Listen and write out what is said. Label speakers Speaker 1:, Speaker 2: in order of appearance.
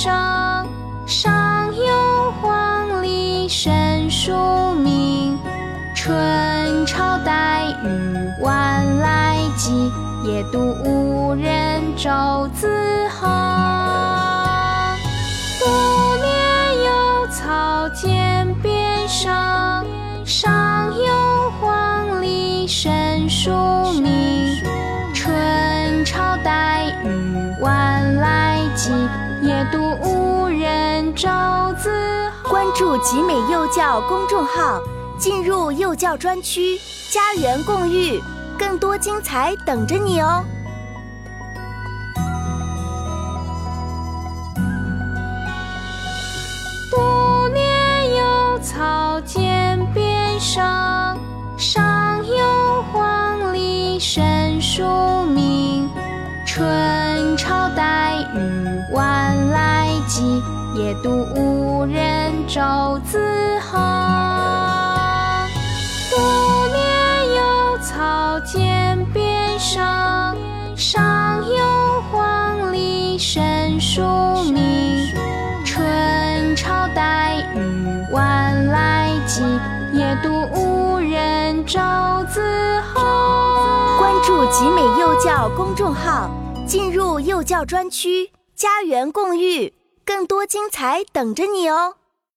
Speaker 1: 上上有黄鹂深树鸣，春潮带雨晚来急，野渡无人舟自急，野渡无人舟自横。
Speaker 2: 关注集美幼教公众号，进入幼教专区，家园共育，更多精彩等着你哦。
Speaker 1: 独怜幽草涧边生，上有黄鹂深树鸣。春潮带雨晚来急，野渡无人舟自横。独怜幽草涧边生，上有黄鹂深树鸣。春潮带雨晚来急，野渡无人舟自横。
Speaker 2: 关注集美幼教公众号，进入幼教专区，家园共育，更多精彩等着你哦。